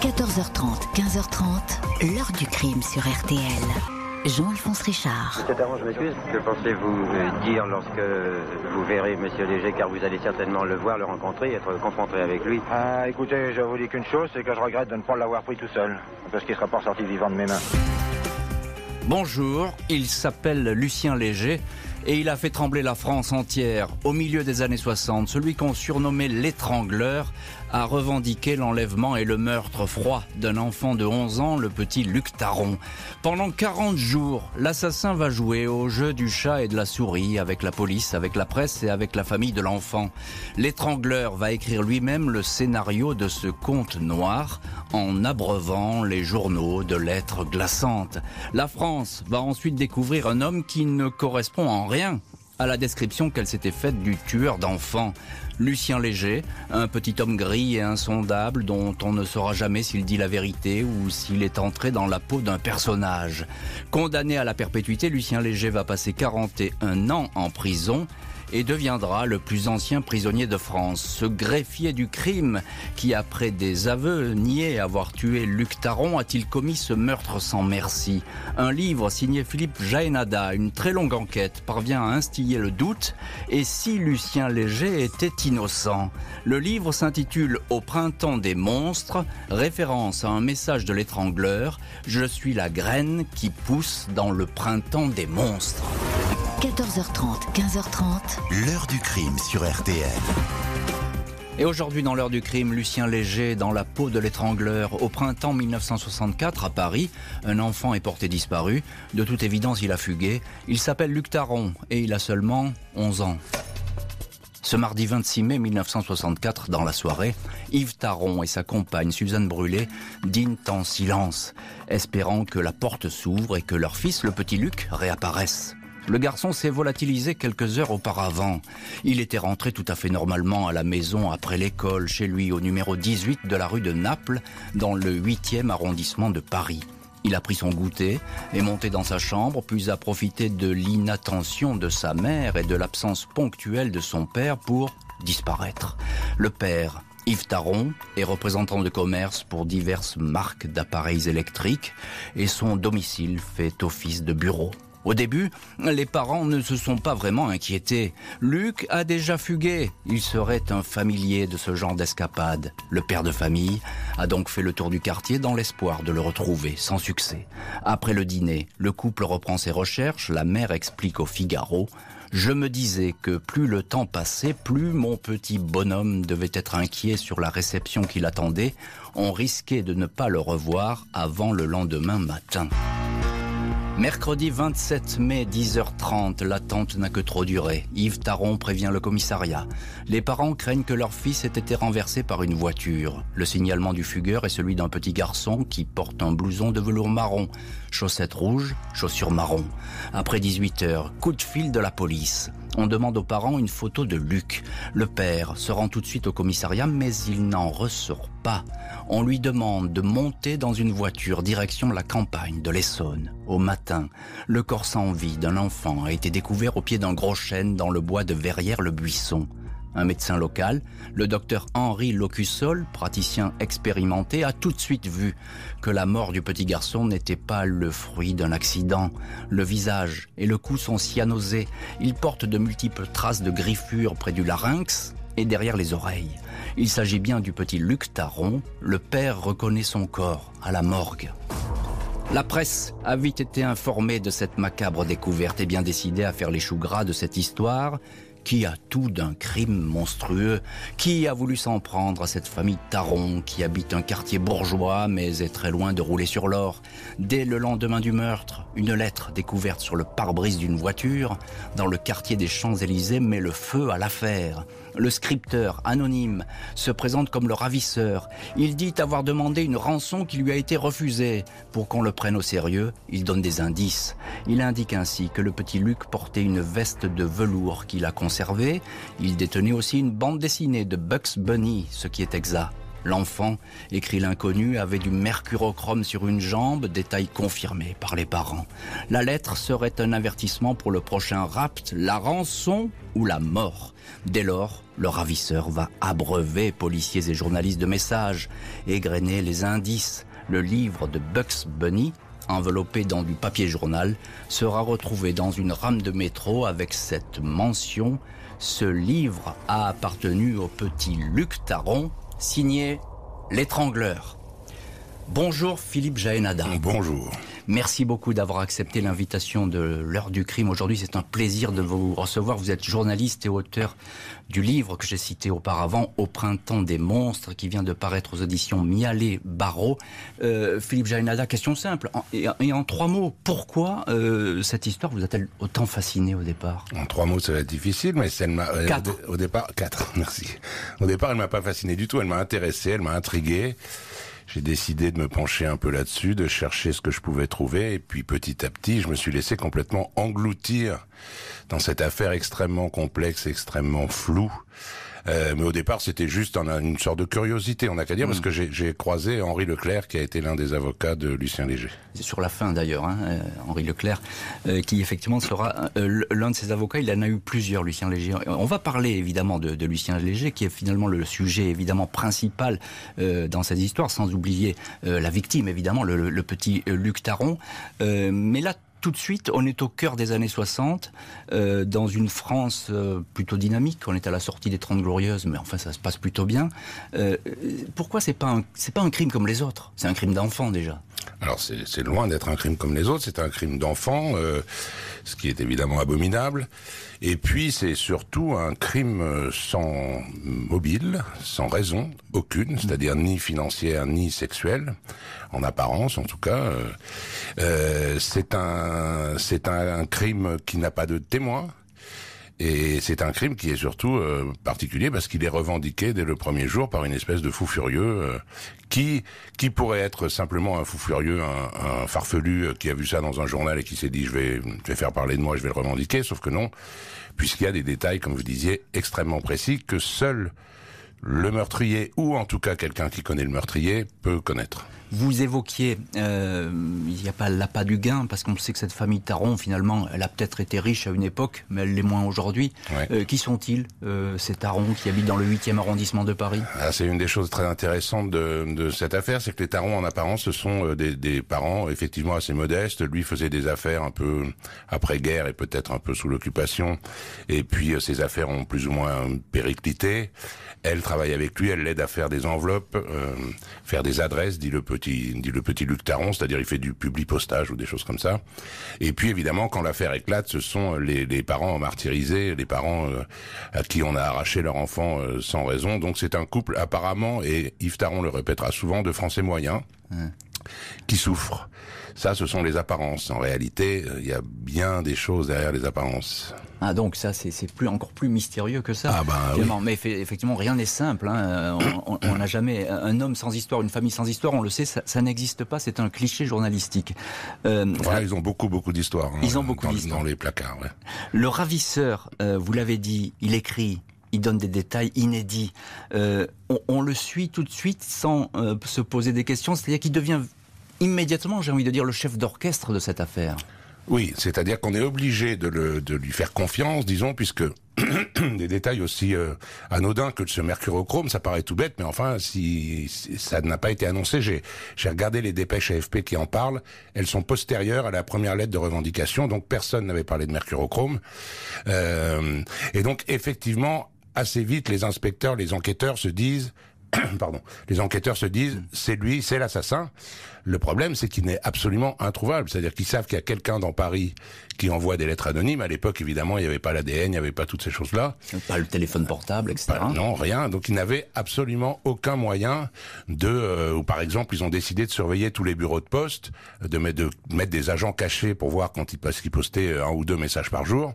14h30, 15h30, l'heure du crime sur RTL. Jean-Alphonse Richard. Taron, je m'excuse. Que pensez-vous dire lorsque vous verrez Monsieur Léger, car vous allez certainement le voir, le rencontrer, être confronté avec lui? Ah, écoutez, je vous dis qu'une chose, c'est que je regrette de ne pas l'avoir pris tout seul. Parce qu'il ne sera pas sorti vivant de mes mains. Bonjour, il s'appelle Lucien Léger et il a fait trembler la France entière au milieu des années 60. Celui qu'on surnommait l'étrangleur a revendiqué l'enlèvement et le meurtre froid d'un enfant de 11 ans, le petit Luc Taron. Pendant 40 jours, l'assassin va jouer au jeu du chat et de la souris avec la police, avec la presse et avec la famille de l'enfant. L'étrangleur va écrire lui-même le scénario de ce conte noir en abreuvant les journaux de lettres glaçantes. La France va ensuite découvrir un homme qui ne correspond en rien à la description qu'elle s'était faite du tueur d'enfants. Lucien Léger, un petit homme gris et insondable dont on ne saura jamais s'il dit la vérité ou s'il est entré dans la peau d'un personnage. Condamné à la perpétuité, Lucien Léger va passer 41 ans en prison et deviendra le plus ancien prisonnier de France. Ce greffier du crime qui, après des aveux niés avoir tué Luc Taron, a-t-il commis ce meurtre sans merci? Un livre signé Philippe Jaénada, une très longue enquête, parvient à instiller le doute. Et si Lucien Léger était innocent? Le livre s'intitule Au printemps des monstres, référence à un message de l'étrangleur Je suis la graine qui pousse dans le printemps des monstres. 14h30, 15h30. L'heure du crime sur RTL. Et aujourd'hui, dans l'heure du crime, Lucien Léger dans la peau de l'étrangleur. Au printemps 1964, à Paris, un enfant est porté disparu. De toute évidence, il a fugué. Il s'appelle Luc Taron et il a seulement 11 ans. Ce mardi 26 mai 1964, dans la soirée, Yves Taron et sa compagne Suzanne Brûlé dînent en silence, espérant que la porte s'ouvre et que leur fils, le petit Luc, réapparaisse. Le garçon s'est volatilisé quelques heures auparavant. Il était rentré tout à fait normalement à la maison après l'école, chez lui au numéro 18 de la rue de Naples, dans le 8e arrondissement de Paris. Il a pris son goûter, est monté dans sa chambre, puis a profité de l'inattention de sa mère et de l'absence ponctuelle de son père pour disparaître. Le père, Yves Taron est représentant de commerce pour diverses marques d'appareils électriques et son domicile fait office de bureau. Au début, les parents ne se sont pas vraiment inquiétés. Luc a déjà fugué. Il serait un familier de ce genre d'escapade. Le père de famille a donc fait le tour du quartier dans l'espoir de le retrouver, sans succès. Après le dîner, le couple reprend ses recherches. La mère explique au Figaro je me disais que plus le temps passait, plus mon petit bonhomme devait être inquiet sur la réception qui l'attendait. On risquait de ne pas le revoir avant le lendemain matin. Mercredi 27 mai, 10h30, l'attente n'a que trop duré. Yves Taron prévient le commissariat. Les parents craignent que leur fils ait été renversé par une voiture. Le signalement du fugueur est celui d'un petit garçon qui porte un blouson de velours marron, chaussettes rouges, chaussures marron. Après 18 heures, coup de fil de la police. On demande aux parents une photo de Luc. Le père se rend tout de suite au commissariat, mais il n'en ressort pas. On lui demande de monter dans une voiture direction la campagne de l'Essonne. Au matin, le corps sans vie d'un enfant a été découvert au pied d'un gros chêne dans le bois de Verrières-le-Buisson. Un médecin local, le docteur Henri Locusol, praticien expérimenté, a tout de suite vu que la mort du petit garçon n'était pas le fruit d'un accident. Le visage et le cou sont cyanosés. Il porte de multiples traces de griffures près du larynx et derrière les oreilles. Il s'agit bien du petit Luc Taron. Le père reconnaît son corps à la morgue. La presse a vite été informée de cette macabre découverte et bien décidée à faire les choux gras de cette histoire qui a tout d'un crime monstrueux Qui a voulu s'en prendre à cette famille Taron qui habite un quartier bourgeois mais est très loin de rouler sur l'or Dès le lendemain du meurtre, une lettre découverte sur le pare-brise d'une voiture dans le quartier des Champs-Élysées met le feu à l'affaire. Le scripteur, anonyme, se présente comme le ravisseur. Il dit avoir demandé une rançon qui lui a été refusée. Pour qu'on le prenne au sérieux, il donne des indices. Il indique ainsi que le petit Luc portait une veste de velours qu'il a conservée. Il détenait aussi une bande dessinée de Bugs Bunny, ce qui est exact. L'enfant, écrit l'inconnu, avait du mercurochrome sur une jambe, détail confirmé par les parents. La lettre serait un avertissement pour le prochain rapt, la rançon ou la mort. Dès lors, le ravisseur va abreuver policiers et journalistes de messages, égrener les indices. Le livre de Bugs Bunny, enveloppé dans du papier journal, sera retrouvé dans une rame de métro avec cette mention ce livre a appartenu au petit Luc Taron, signé L'étrangleur. Bonjour Philippe Jaénada. Bonjour. Merci beaucoup d'avoir accepté l'invitation de l'heure du crime. Aujourd'hui, c'est un plaisir de vous recevoir. Vous êtes journaliste et auteur du livre que j'ai cité auparavant, Au printemps des monstres, qui vient de paraître aux auditions Mialet Barreau. Euh, Philippe Jaénada, question simple. et, en trois mots, pourquoi euh, cette histoire vous a-t-elle autant fasciné au départ? En trois mots, ça va être difficile, mais elle m'a... Euh, quatre. Au, au, départ, quatre, merci. Au départ, elle m'a pas fasciné du tout. Elle m'a intéressé, elle m'a intrigué j'ai décidé de me pencher un peu là-dessus, de chercher ce que je pouvais trouver, et puis petit à petit, je me suis laissé complètement engloutir dans cette affaire extrêmement complexe, extrêmement floue. Euh, mais au départ, c'était juste une sorte de curiosité, on n'a qu'à dire, parce mm. que j'ai croisé Henri Leclerc, qui a été l'un des avocats de Lucien Léger. C'est sur la fin d'ailleurs, hein, euh, Henri Leclerc, euh, qui effectivement sera l'un de ses avocats. Il en a eu plusieurs, Lucien Léger. On va parler évidemment de, Lucien Léger, qui est finalement le sujet évidemment principal dans cette histoire, sans oublier la victime évidemment, le, le petit Luc Taron. mais là, tout de suite, on est au cœur des années 60, euh, dans une France euh, plutôt dynamique. On est à la sortie des Trente Glorieuses, mais enfin ça se passe plutôt bien. Euh, pourquoi c'est pas pas un crime comme les autres? C'est un crime d'enfant déjà. Alors c'est loin d'être un crime comme les autres. C'est un crime d'enfant, ce qui est évidemment abominable. Et puis c'est surtout un crime sans mobile, sans raison aucune, c'est-à-dire ni financière ni sexuelle, en apparence en tout cas. Euh, c'est un c'est un, crime qui n'a pas de témoin. Et c'est un crime qui est surtout euh, particulier parce qu'il est revendiqué dès le premier jour par une espèce de fou furieux euh, qui qui pourrait être simplement un fou furieux, un, un, farfelu qui a vu ça dans un journal et qui s'est dit je vais je vais faire parler de moi, je vais le revendiquer. Sauf que non, puisqu'il y a des détails, comme vous disiez, extrêmement précis que seul le meurtrier ou en tout cas quelqu'un qui connaît le meurtrier peut connaître. Vous évoquiez, euh, il n'y a pas l'appât du gain, parce qu'on sait que cette famille Taron, finalement, elle a peut-être été riche à une époque, mais elle l'est moins aujourd'hui. Euh, qui sont-ils, euh, ces Tarons qui habitent dans le 8e arrondissement de Paris? Ah, C'est une des choses très intéressantes de, de cette affaire, c'est que les Tarons, en apparence, ce sont euh, des, des, parents effectivement assez modestes. Lui faisait des affaires un peu après-guerre et peut-être un peu sous l'occupation. Et puis, euh, ces affaires ont plus ou moins périclité. Elle travaille avec lui, elle l'aide à faire des enveloppes, euh, faire des adresses, dit le petit, dit le petit Luc Taron, c'est-à-dire il fait du public postage ou des choses comme ça. Et puis évidemment, quand l'affaire éclate, ce sont les, les parents martyrisés, les parents euh, à qui on a arraché leur enfant euh, sans raison. Donc c'est un couple apparemment, et Yves Taron le répétera souvent, de Français moyens. Qui souffrent. Ça, ce sont les apparences. En réalité, il y a bien des choses derrière les apparences. Ah donc ça c'est plus encore plus mystérieux que ça. Ah ben, Mais effectivement rien n'est simple. Hein. On n'a jamais un homme sans histoire, une famille sans histoire. On le sait, ça, n'existe pas. C'est un cliché journalistique. Euh, voilà, ils ont beaucoup beaucoup d'histoires. Hein, ils ont beaucoup d'histoires dans les placards. Ouais. Le ravisseur, euh, vous l'avez dit, il écrit. Il donne des détails inédits. Euh, on, le suit tout de suite sans euh, se poser des questions. C'est-à-dire qu'il devient immédiatement, j'ai envie de dire, le chef d'orchestre de cette affaire. Oui, c'est-à-dire qu'on est obligé de, lui faire confiance, disons, puisque des détails aussi euh, anodins que ce mercurochrome, ça paraît tout bête, mais enfin, si, ça n'a pas été annoncé, j'ai regardé les dépêches AFP qui en parlent, elles sont postérieures à la première lettre de revendication, donc personne n'avait parlé de mercurochrome. Et donc, effectivement, assez vite, les inspecteurs, les enquêteurs se disent, pardon, les enquêteurs se disent, c'est lui, c'est l'assassin. Le problème, c'est qu'il n'est absolument introuvable. C'est-à-dire qu'ils savent qu'il y a quelqu'un dans Paris qui envoie des lettres anonymes. À l'époque, évidemment, il n'y avait pas l'ADN, il n'y avait pas toutes ces choses-là. Pas le téléphone portable, etc. non, rien. Donc, ils n'avaient absolument aucun moyen de... Euh, ou par exemple, ils ont décidé de surveiller tous les bureaux de poste, de mettre, de mettre des agents cachés pour voir quand ils, qu'ils postaient un ou deux messages par jour.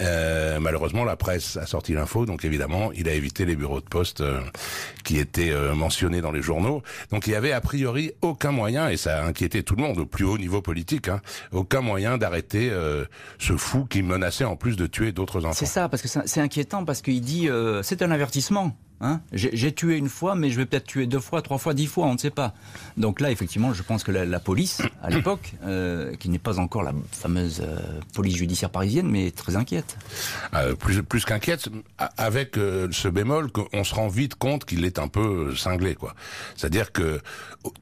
Euh, malheureusement, la presse a sorti l'info, donc évidemment, il a évité les bureaux de poste euh, qui étaient euh, mentionnés dans les journaux. Donc, il y avait a priori aucun moyen et ça a inquiété tout le monde au plus haut niveau politique, hein, aucun moyen d'arrêter euh, ce fou qui menaçait en plus de tuer d'autres enfants. C'est ça, parce que c'est inquiétant, parce qu'il dit euh, c'est un avertissement. Hein J'ai tué une fois, mais je vais peut-être tuer deux fois, trois fois, dix fois, on ne sait pas. Donc là, effectivement, je pense que la, police, à l'époque, euh, qui n'est pas encore la fameuse euh, police judiciaire parisienne, mais très inquiète. Euh, plus plus qu'inquiète, avec ce bémol qu'on se rend vite compte qu'il est un peu cinglé, quoi. C'est-à-dire que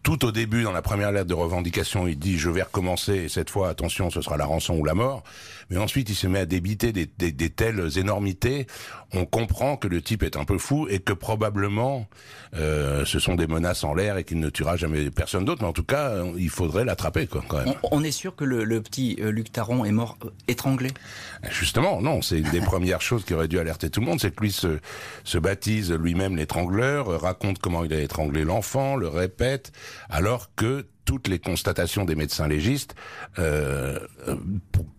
tout au début, dans la première lettre de revendication, il dit je vais recommencer, et cette fois, attention, ce sera la rançon ou la mort. Mais ensuite, il se met à débiter des, des, des telles énormités. On comprend que le type est un peu fou et que probablement euh, ce sont des menaces en l'air et qu'il ne tuera jamais personne d'autre, mais en tout cas, il faudrait l'attraper quand même. On, est sûr que le, petit euh, Luc Taron est mort euh, étranglé? Justement, non, c'est une des premières choses qui aurait dû alerter tout le monde, c'est que lui se, se baptise lui-même l'étrangleur, raconte comment il a étranglé l'enfant, le répète, alors que toutes les constatations des médecins légistes euh,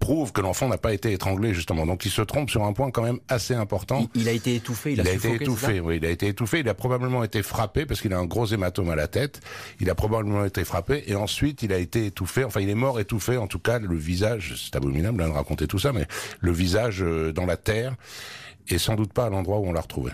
prouvent que l'enfant n'a pas été étranglé justement. Donc il se trompe sur un point quand même assez important. Il, a été étouffé, il a, il a été étouffé. Oui, il a été étouffé. Il a probablement été frappé parce qu'il a un gros hématome à la tête. Il a probablement été frappé et ensuite il a été étouffé. Enfin, il est mort étouffé. En tout cas, le visage, c'est abominable hein, de raconter tout ça, mais le visage euh, dans la terre et sans doute pas à l'endroit où on l'a retrouvé.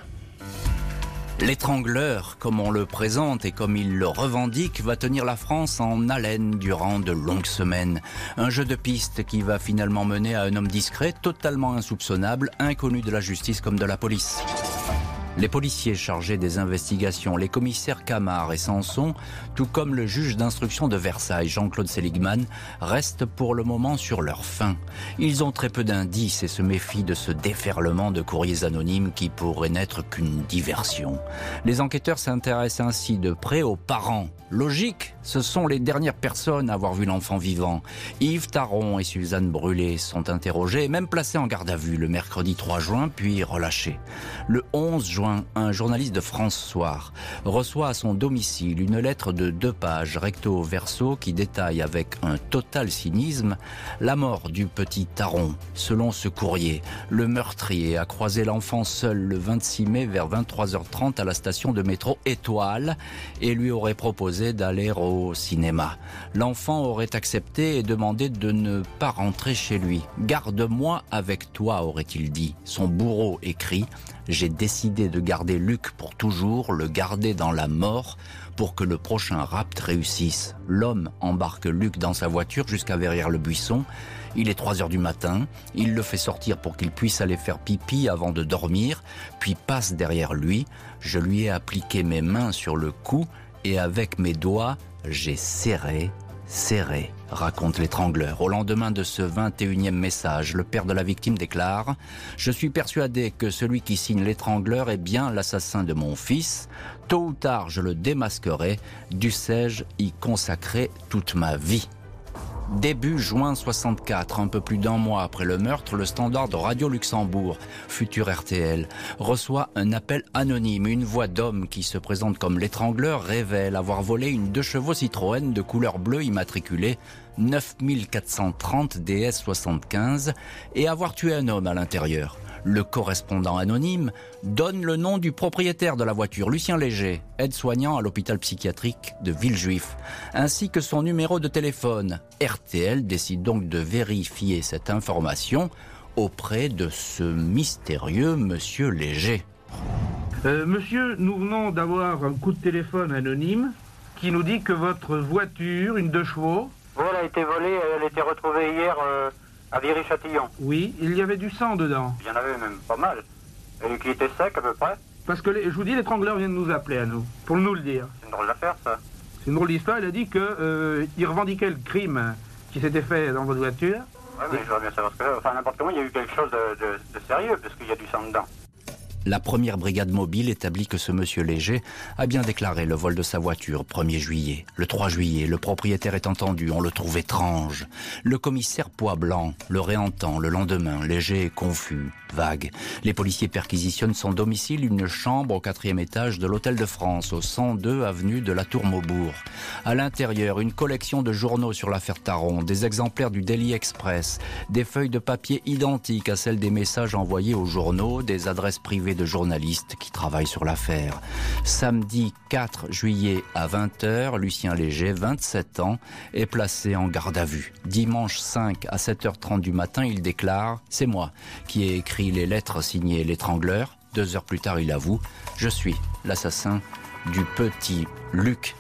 L'étrangleur, comme on le présente et comme il le revendique, va tenir la France en haleine durant de longues semaines. Un jeu de piste qui va finalement mener à un homme discret, totalement insoupçonnable, inconnu de la justice comme de la police. Les policiers chargés des investigations, les commissaires Camard et Sanson, tout comme le juge d'instruction de Versailles, Jean-Claude Seligman, restent pour le moment sur leur faim. Ils ont très peu d'indices et se méfient de ce déferlement de courriers anonymes qui pourrait n'être qu'une diversion. Les enquêteurs s'intéressent ainsi de près aux parents. Logique, ce sont les dernières personnes à avoir vu l'enfant vivant. Yves Taron et Suzanne Brûlé sont interrogés et même placés en garde à vue le mercredi 3 juin, puis relâchés. Le 11 juin, un journaliste de France Soir reçoit à son domicile une lettre de deux pages recto verso qui détaille avec un total cynisme la mort du petit Taron. Selon ce courrier, le meurtrier a croisé l'enfant seul le 26 mai vers 23h30 à la station de métro Étoile et lui aurait proposé d'aller au cinéma. L'enfant aurait accepté et demandé de ne pas rentrer chez lui. Garde-moi avec toi, aurait-il dit. Son bourreau écrit j'ai décidé de garder Luc pour toujours, le garder dans la mort, pour que le prochain rapt réussisse. L'homme embarque Luc dans sa voiture jusqu'à Verrières-le-Buisson. Il est 3 heures du matin. Il le fait sortir pour qu'il puisse aller faire pipi avant de dormir, puis passe derrière lui. Je lui ai appliqué mes mains sur le cou et avec mes doigts, j'ai serré, serré raconte l'étrangleur. Au lendemain de ce 21e message, le père de la victime déclare ⁇ Je suis persuadé que celui qui signe l'étrangleur est bien l'assassin de mon fils. Tôt ou tard, je le démasquerai. Dussé-je y consacrer toute ma vie ?⁇ Début juin 64, un peu plus d'un mois après le meurtre, le standard de Radio Luxembourg, futur RTL, reçoit un appel anonyme. Une voix d'homme qui se présente comme l'étrangleur révèle avoir volé une deux chevaux Citroën de couleur bleue immatriculée 9430 DS75 et avoir tué un homme à l'intérieur. Le correspondant anonyme donne le nom du propriétaire de la voiture, Lucien Léger, aide-soignant à l'hôpital psychiatrique de Villejuif, ainsi que son numéro de téléphone. RTL décide donc de vérifier cette information auprès de ce mystérieux monsieur Léger. Euh, monsieur, nous venons d'avoir un coup de téléphone anonyme qui nous dit que votre voiture, une deux chevaux... A été volée, elle a été retrouvée hier... Euh, à Viry-Châtillon. Oui, il y avait du sang dedans. Il y en avait même pas mal. Et qui était sec à peu près. Parce que je vous dis, l'étrangleur vient de nous appeler à nous, pour nous le dire. C'est une drôle d'affaire ça. C'est une drôle d'histoire, il a dit qu'il euh, revendiquait le crime qui s'était fait dans votre voiture. Oui, mais je voudrais bien savoir ce que Enfin, n'importe comment, il y a eu quelque chose de, de, de sérieux, parce qu'il y a du sang dedans. La première brigade mobile établit que ce monsieur Léger a bien déclaré le vol de sa voiture 1er juillet. Le 3 juillet, le propriétaire est entendu, on le trouve étrange. Le commissaire Pois Blanc le réentend le lendemain, Léger est confus, vague. Les policiers perquisitionnent son domicile, une chambre au quatrième étage de l'Hôtel de France, au 102 avenue de la Tour Maubourg. À l'intérieur, une collection de journaux sur l'affaire Taron, des exemplaires du Daily Express, des feuilles de papier identiques à celles des messages envoyés aux journaux, des adresses privées de journalistes qui travaillent sur l'affaire. Samedi 4 juillet à 20h, Lucien Léger, 27 ans, est placé en garde à vue. Dimanche 5 à 7h30 du matin, il déclare « C'est moi qui ai écrit les lettres signées l'étrangleur ». Deux heures plus tard, il avoue Je suis l'assassin du petit Luc.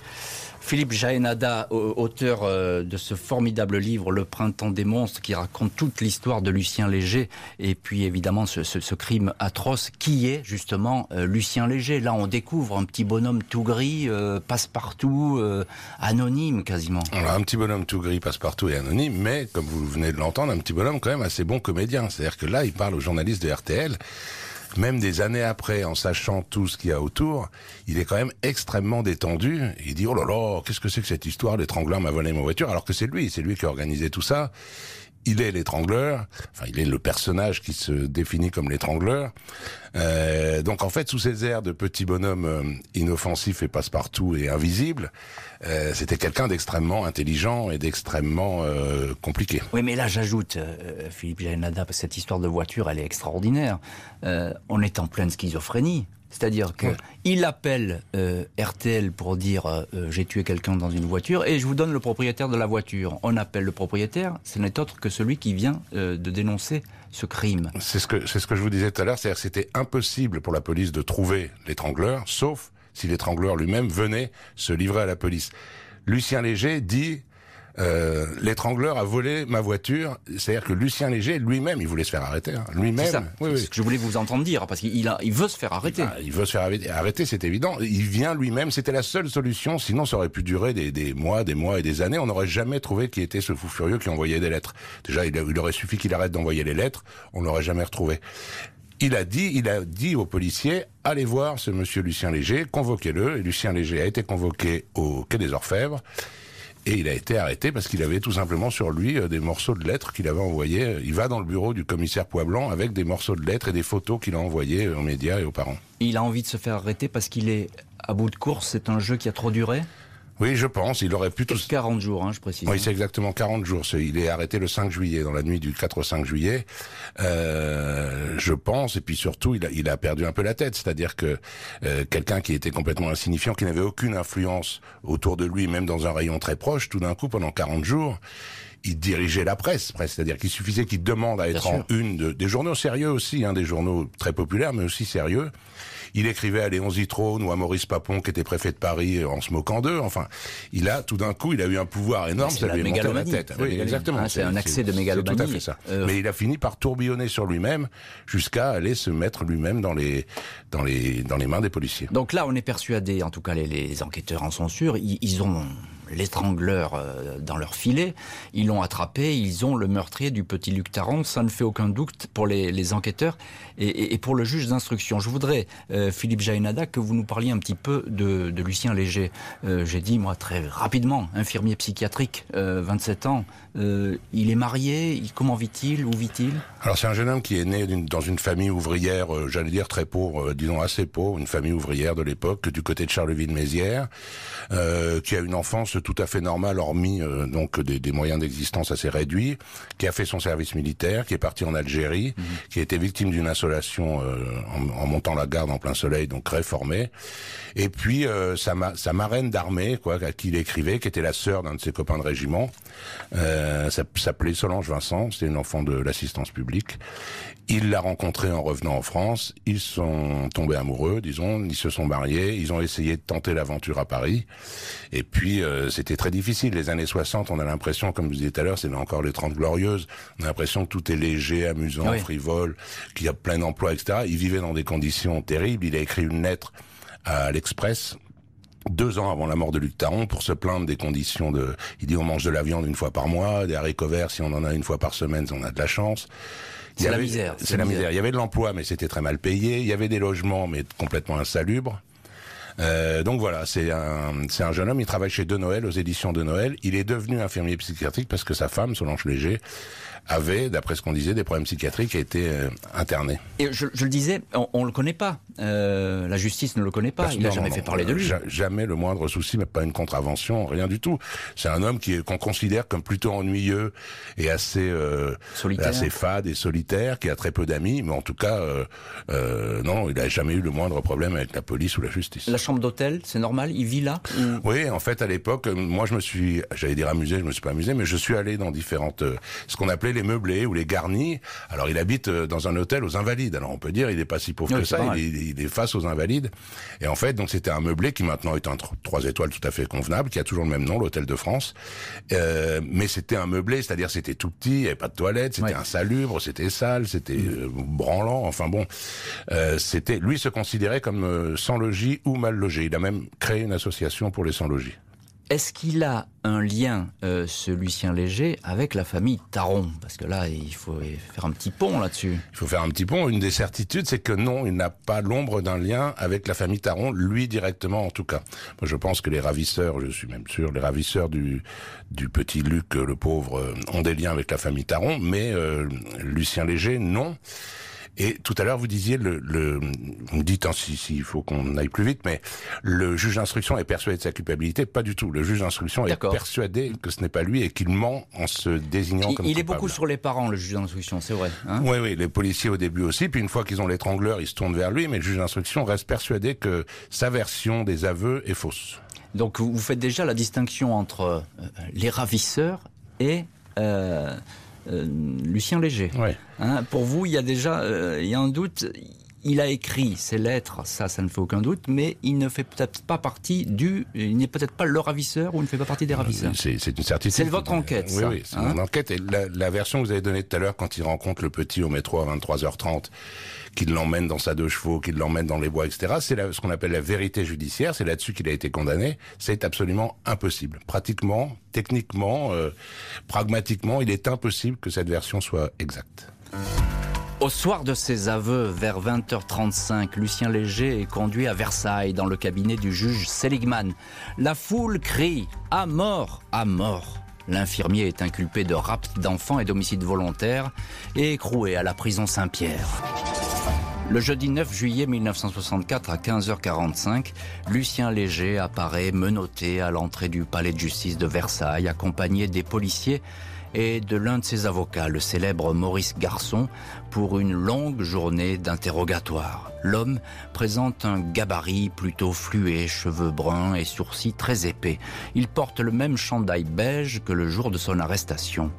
Philippe Jaénada, auteur euh, de ce formidable livre Le printemps des monstres, qui raconte toute l'histoire de Lucien Léger, et puis évidemment ce, crime atroce, qui est justement euh, Lucien Léger. Là, on découvre un petit bonhomme tout gris, euh, passe-partout, anonyme quasiment. un petit bonhomme tout gris, passe-partout et anonyme, mais comme vous venez de l'entendre, un petit bonhomme quand même assez bon comédien. C'est-à-dire que là, il parle aux journalistes de RTL même des années après, en sachant tout ce qu'il y a autour, il est quand même extrêmement détendu. Il dit, oh là là, qu'est-ce que c'est que cette histoire? L'étrangleur m'a volé ma voiture, alors que c'est lui, c'est lui qui a organisé tout ça il est l'étrangleur, enfin il est le personnage qui se définit comme l'étrangleur. Euh, donc en fait, sous ces airs de petit bonhomme euh, inoffensif et passe-partout et invisible, euh, c'était quelqu'un d'extrêmement intelligent et d'extrêmement euh, compliqué. Oui, mais là j'ajoute, Philippe Janada, cette histoire de voiture, elle est extraordinaire. on est en pleine schizophrénie. C'est-à-dire qu'il appelle euh, RTL pour dire euh, euh, j'ai tué quelqu'un dans une voiture et je vous donne le propriétaire de la voiture. On appelle le propriétaire, ce n'est autre que celui qui vient de dénoncer ce crime. C'est ce que c'est ce que je vous disais tout à l'heure, c'est-à-dire c'était impossible pour la police de trouver l'étrangleur, sauf si l'étrangleur lui-même venait se livrer à la police. Lucien Léger dit euh, l'étrangleur a volé ma voiture. C'est-à-dire que Lucien Léger, lui-même, il voulait se faire arrêter. Hein. Lui-même. Oui, oui. ce que je voulais vous entendre dire, parce qu'il il veut se faire arrêter. Ah, il veut se faire arrêter, c'est évident. Il vient lui-même. C'était la seule solution. Sinon, ça aurait pu durer des, des mois, des mois et des années. On n'aurait jamais trouvé qui était ce fou furieux qui envoyait des lettres. Déjà, il, il aurait suffi qu'il arrête d'envoyer les lettres. On l'aurait jamais retrouvé. Il a dit, il a dit aux policiers, allez voir ce monsieur Lucien Léger, convoquez-le. Et Lucien Léger a été convoqué au Quai des Orfèvres. Et il a été arrêté parce qu'il avait tout simplement sur lui euh, des morceaux de lettres qu'il avait envoyés. Il va dans le bureau du commissaire Poisblanc avec des morceaux de lettres et des photos qu'il a envoyées aux médias et aux parents. Il a envie de se faire arrêter parce qu'il est à bout de course. C'est un jeu qui a trop duré? Oui, je pense. Il aurait pu tout... 40 jours, hein, je précise. Oui, c'est exactement 40 jours. Il est arrêté le 5 juillet, dans la nuit du 4 au 5 juillet. Euh, je pense, et puis surtout, il a, il a perdu un peu la tête. C'est-à-dire que euh, quelqu'un qui était complètement insignifiant, qui n'avait aucune influence autour de lui, même dans un rayon très proche, tout d'un coup, pendant 40 jours, il dirigeait la presse, c'est-à-dire qu'il suffisait qu'il demande à être en une de, des journaux sérieux aussi, hein, des journaux très populaires, mais aussi sérieux. Il écrivait à Léon Zitrone ou à Maurice Papon, qui était préfet de Paris, en se moquant d'eux. Enfin, il a tout d'un coup, il a eu un pouvoir énorme, ça lui monté la tête. Oui, exactement. Ah, c'est un accès de mégalomanie. tout à fait ça. Euh, Mais il a fini par tourbillonner sur lui-même jusqu'à aller se mettre lui-même dans les dans les dans les mains des policiers. Donc là, on est persuadé, en tout cas les, les enquêteurs en sont sûrs, ils, ils ont l'étrangleur euh, dans leur filet. Ils l'ont attrapé, ils ont le meurtrier du petit Luc Tarrant. Ça ne fait aucun doute pour les, enquêteurs et, pour le juge d'instruction. Je voudrais, euh, Philippe Jaénada, que vous nous parliez un petit peu de, Lucien Léger. Euh, j'ai dit, moi, très rapidement, infirmier psychiatrique, 27 ans. il est marié, comment vit-il Où vit-il? Alors c'est un jeune homme qui est né dans une famille ouvrière, j'allais dire très pauvre, disons assez pauvre, une famille ouvrière de l'époque, du côté de Charleville-Mézières, qui a une enfance tout à fait normal, hormis euh, donc des, moyens d'existence assez réduits, qui a fait son service militaire, qui est parti en Algérie, mhm. qui a été victime d'une insolation euh, en, montant la garde en plein soleil, donc réformé. Et puis euh, sa, sa marraine d'armée, quoi, à qui il écrivait, qui était la sœur d'un de ses copains de régiment, s'appelait Solange Vincent, c'était une enfant de l'assistance publique. Il l'a rencontrée en revenant en France, ils sont tombés amoureux, disons, ils se sont mariés, ils ont essayé de tenter l'aventure à Paris, et puis c'était très difficile. Les années 60, on a l'impression, comme vous disiez tout à l'heure, c'est encore les 30 glorieuses, on a l'impression que tout est léger, amusant, frivole, qu'il y a plein d'emplois, etc. Il vivait dans des conditions terribles. Il a écrit une lettre à l'Express deux ans avant la mort de Luc Taron pour se plaindre des conditions de... Il dit on mange de la viande une fois par mois, des haricots verts si on en a une fois par semaine, on a de la chance. C'est la misère. C'est la misère. Il y avait de l'emploi, mais c'était très mal payé. Il y avait des logements, mais complètement insalubres. Euh, donc voilà, c'est un, c'est un jeune homme, il travaille chez De Noël, aux éditions de Noël. Il est devenu infirmier psychiatrique parce que sa femme, Solange Léger, avait, d'après ce qu'on disait, des problèmes psychiatriques et était euh, interné. Et je, je, le disais, on, ne le connaît pas. Euh, la justice ne le connaît pas. il n'a jamais fait parler de lui. jamais le moindre souci, mais pas une contravention, rien du tout. C'est un homme qui qu'on considère comme plutôt ennuyeux et assez euh, assez fade et solitaire, qui a très peu d'amis, mais en tout cas, euh, euh non, il n'a jamais eu le moindre problème avec la police ou la justice. La chambre d'hôtel, c'est normal? Il vit là? Oui, en fait, à l'époque, euh, moi, je me suis, j'allais dire amusé, je me suis pas amusé, mais je suis allé dans différentes, ce qu'on appelait les meublés ou les garnis. Alors, il habite euh, dans un hôtel aux Invalides. Alors, on peut dire, il n'est pas si pauvre Oui, que ça. Il est, il est face aux Invalides. Et en fait, donc, c'était un meublé qui maintenant est un tr- trois étoiles tout à fait convenable, qui a toujours le même nom, l'hôtel de France. Euh, mais c'était un meublé, c'est-à-dire c'était tout petit, il n'y avait pas de toilette, c'était Ouais. insalubre, c'était sale, c'était euh, branlant. Enfin bon, euh, c'était, lui se considérait comme euh, sans logis ou mal logé. Il a même créé une association pour les sans logis. Est-ce qu'il a un lien, euh, ce Lucien Léger, avec la famille Taron? Parce que là, il faut faire un petit pont là-dessus. Il faut faire un petit pont. Une des certitudes, c'est que non, il n'a pas l'ombre d'un lien avec la famille Taron, lui directement en tout cas. Moi, je pense que les ravisseurs, je suis même sûr, les ravisseurs du, du petit Luc, le pauvre, euh, ont des liens avec la famille Taron, mais euh, Lucien Léger, non. Et tout à l'heure, vous disiez, le, le, vous me dites, hein, si, si, il faut qu'on aille plus vite, mais le juge d'instruction est persuadé de sa culpabilité. Pas du tout. Le juge d'instruction est persuadé que ce n'est pas lui et qu'il ment en se désignant Il, comme il est coupable. beaucoup sur les parents, le juge d'instruction, c'est vrai. hein Oui, oui, les policiers au début aussi, puis une fois qu'ils ont l'étrangleur, ils se tournent vers lui, mais le juge d'instruction reste persuadé que sa version des aveux est fausse. Donc vous faites déjà la distinction entre euh, les ravisseurs et euh, Lucien Léger. Ouais. Hein, pour vous, il y a déjà euh, il y a un doute. Il a écrit ces lettres, ça, ça ne fait aucun doute, mais il ne fait peut-être pas partie du, il n'est peut-être pas le ravisseur ou il ne fait pas partie des ravisseurs. C'est c'est une certitude. C'est votre enquête, Oui, ça, oui, c'est hein mon enquête. Et la, la version que vous avez donnée tout à l'heure, quand il rencontre le petit au métro à 23h30, qu'il l'emmène dans sa deux chevaux, qu'il l'emmène dans les bois, etc., c'est la- ce qu'on appelle la vérité judiciaire. C'est là-dessus qu'il a été condamné. C'est absolument impossible. Pratiquement, techniquement, euh, pragmatiquement, il est impossible que cette version soit exacte. Au soir de ses aveux, vers 20h35, Lucien Léger est conduit à Versailles dans le cabinet du juge Seligman. La foule crie à mort, à mort. L'infirmier est inculpé de rapt d'enfants et d'homicide volontaire et écroué à la prison Saint-Pierre. Le jeudi 9 juillet 1964 à 15h45, Lucien Léger apparaît menotté à l'entrée du palais de justice de Versailles, accompagné des policiers et de l'un de ses avocats, le célèbre Maurice Garçon, pour une longue journée d'interrogatoire. L'homme présente un gabarit plutôt fluet, cheveux bruns et sourcils très épais. Il porte le même chandail beige que le jour de son arrestation.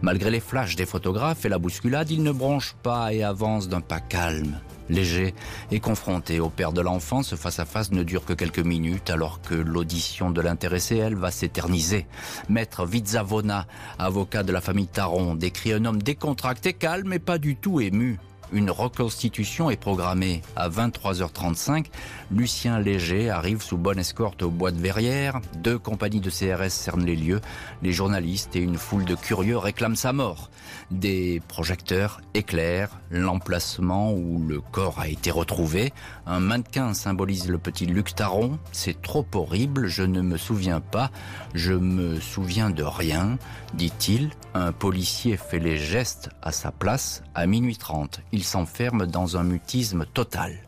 Malgré les flashs des photographes et la bousculade, il ne bronche pas et avance d'un pas calme, léger et confronté au père de l'enfant. Ce face-à-face ne dure que quelques minutes alors que l'audition de l'intéressé, elle, va s'éterniser. Maître Vizavona, avocat de la famille Taron, décrit un homme décontracté, calme et pas du tout ému. Une reconstitution est programmée à 23h35. Lucien Léger arrive sous bonne escorte au bois de Verrières. Deux compagnies de CRS cernent les lieux. Les journalistes et une foule de curieux réclament sa mort. Des projecteurs éclairent l'emplacement où le corps a été retrouvé. Un mannequin symbolise le petit Luc Taron. C'est trop horrible, je ne me souviens pas. Je me souviens de rien, dit-il. Un policier fait les gestes à sa place à minuit 30. Il s'enferme dans un mutisme total.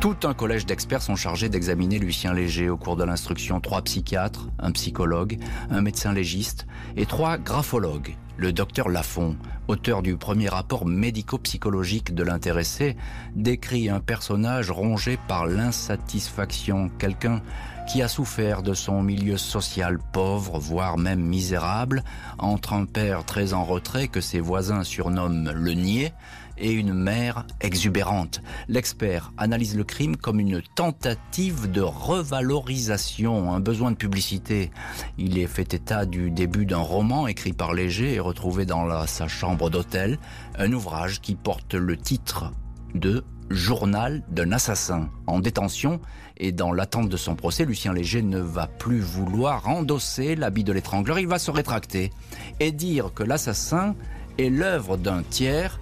Tout un collège d'experts sont chargés d'examiner Lucien Léger au cours de l'instruction. Trois psychiatres, un psychologue, un médecin légiste et trois graphologues. Le docteur Lafont, auteur du premier rapport médico-psychologique de l'intéressé, décrit un personnage rongé par l'insatisfaction, quelqu'un qui a souffert de son milieu social pauvre, voire même misérable, entre un père très en retrait que ses voisins surnomment le niais, et une mère exubérante. L'expert analyse le crime comme une tentative de revalorisation, un besoin de publicité. Il est fait état du début d'un roman écrit par Léger et retrouvé dans sa chambre d'hôtel, un ouvrage qui porte le titre de Journal d'un assassin. En détention et dans l'attente de son procès, Lucien Léger ne va plus vouloir endosser l'habit de l'étrangleur, il va se rétracter et dire que l'assassin est l'œuvre d'un tiers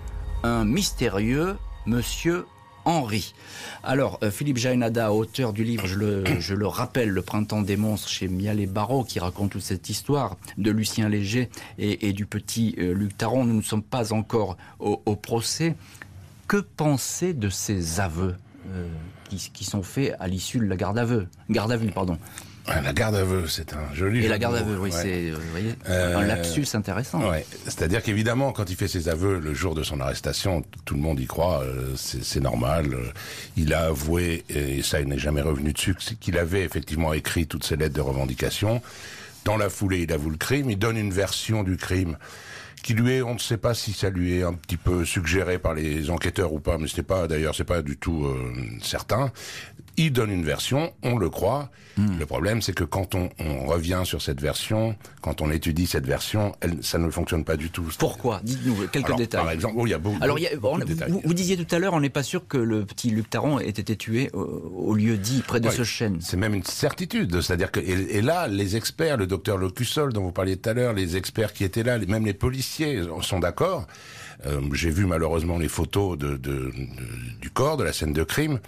mystérieux monsieur Henri. Alors, euh, Philippe Jaénada, auteur du livre, je le, rappelle, Le printemps des monstres chez Mialet Barreau, qui raconte toute cette histoire de Lucien Léger et, du petit euh, Luc Taron. Nous ne sommes pas encore au, au procès. Que penser de ces aveux euh, qui, qui sont faits à l'issue de la garde à vue, garde à vue, pardon? La garde à c'est un joli. Et la garde à oui, c'est vous voyez, un lapsus intéressant. Ouais. C'est-à-dire qu'évidemment, quand il fait ses aveux le jour de son arrestation, tout le monde y croit, c'est normal. Il a avoué, et ça, il n'est jamais revenu dessus, qu'il avait effectivement écrit toutes ses lettres de revendication. Dans la foulée, il avoue le crime. Il donne une version du crime qui lui est, on ne sait pas si ça lui est un petit peu suggéré par les enquêteurs ou pas, mais c'est pas, d'ailleurs, c'est pas du tout euh, certain. Il donne une version, on le croit. Hmm. Le problème, c'est que quand on, on, revient sur cette version, quand on étudie cette version, elle, ça ne fonctionne pas du tout. Pourquoi? Dites-nous quelques détails. Par exemple, oh, il y a beaucoup, Alors, y a, de détails. Vous, disiez tout à l'heure, on n'est pas sûr que le petit Luc Taron ait été tué au, lieu dit, près de ce chêne. C'est même une certitude. C'est-à-dire que, et, là, les experts, le docteur Locussol dont vous parliez tout à l'heure, les experts qui étaient là, même les policiers sont d'accord. Euh, J'ai vu malheureusement les photos de, de, de, du corps, de la scène de crime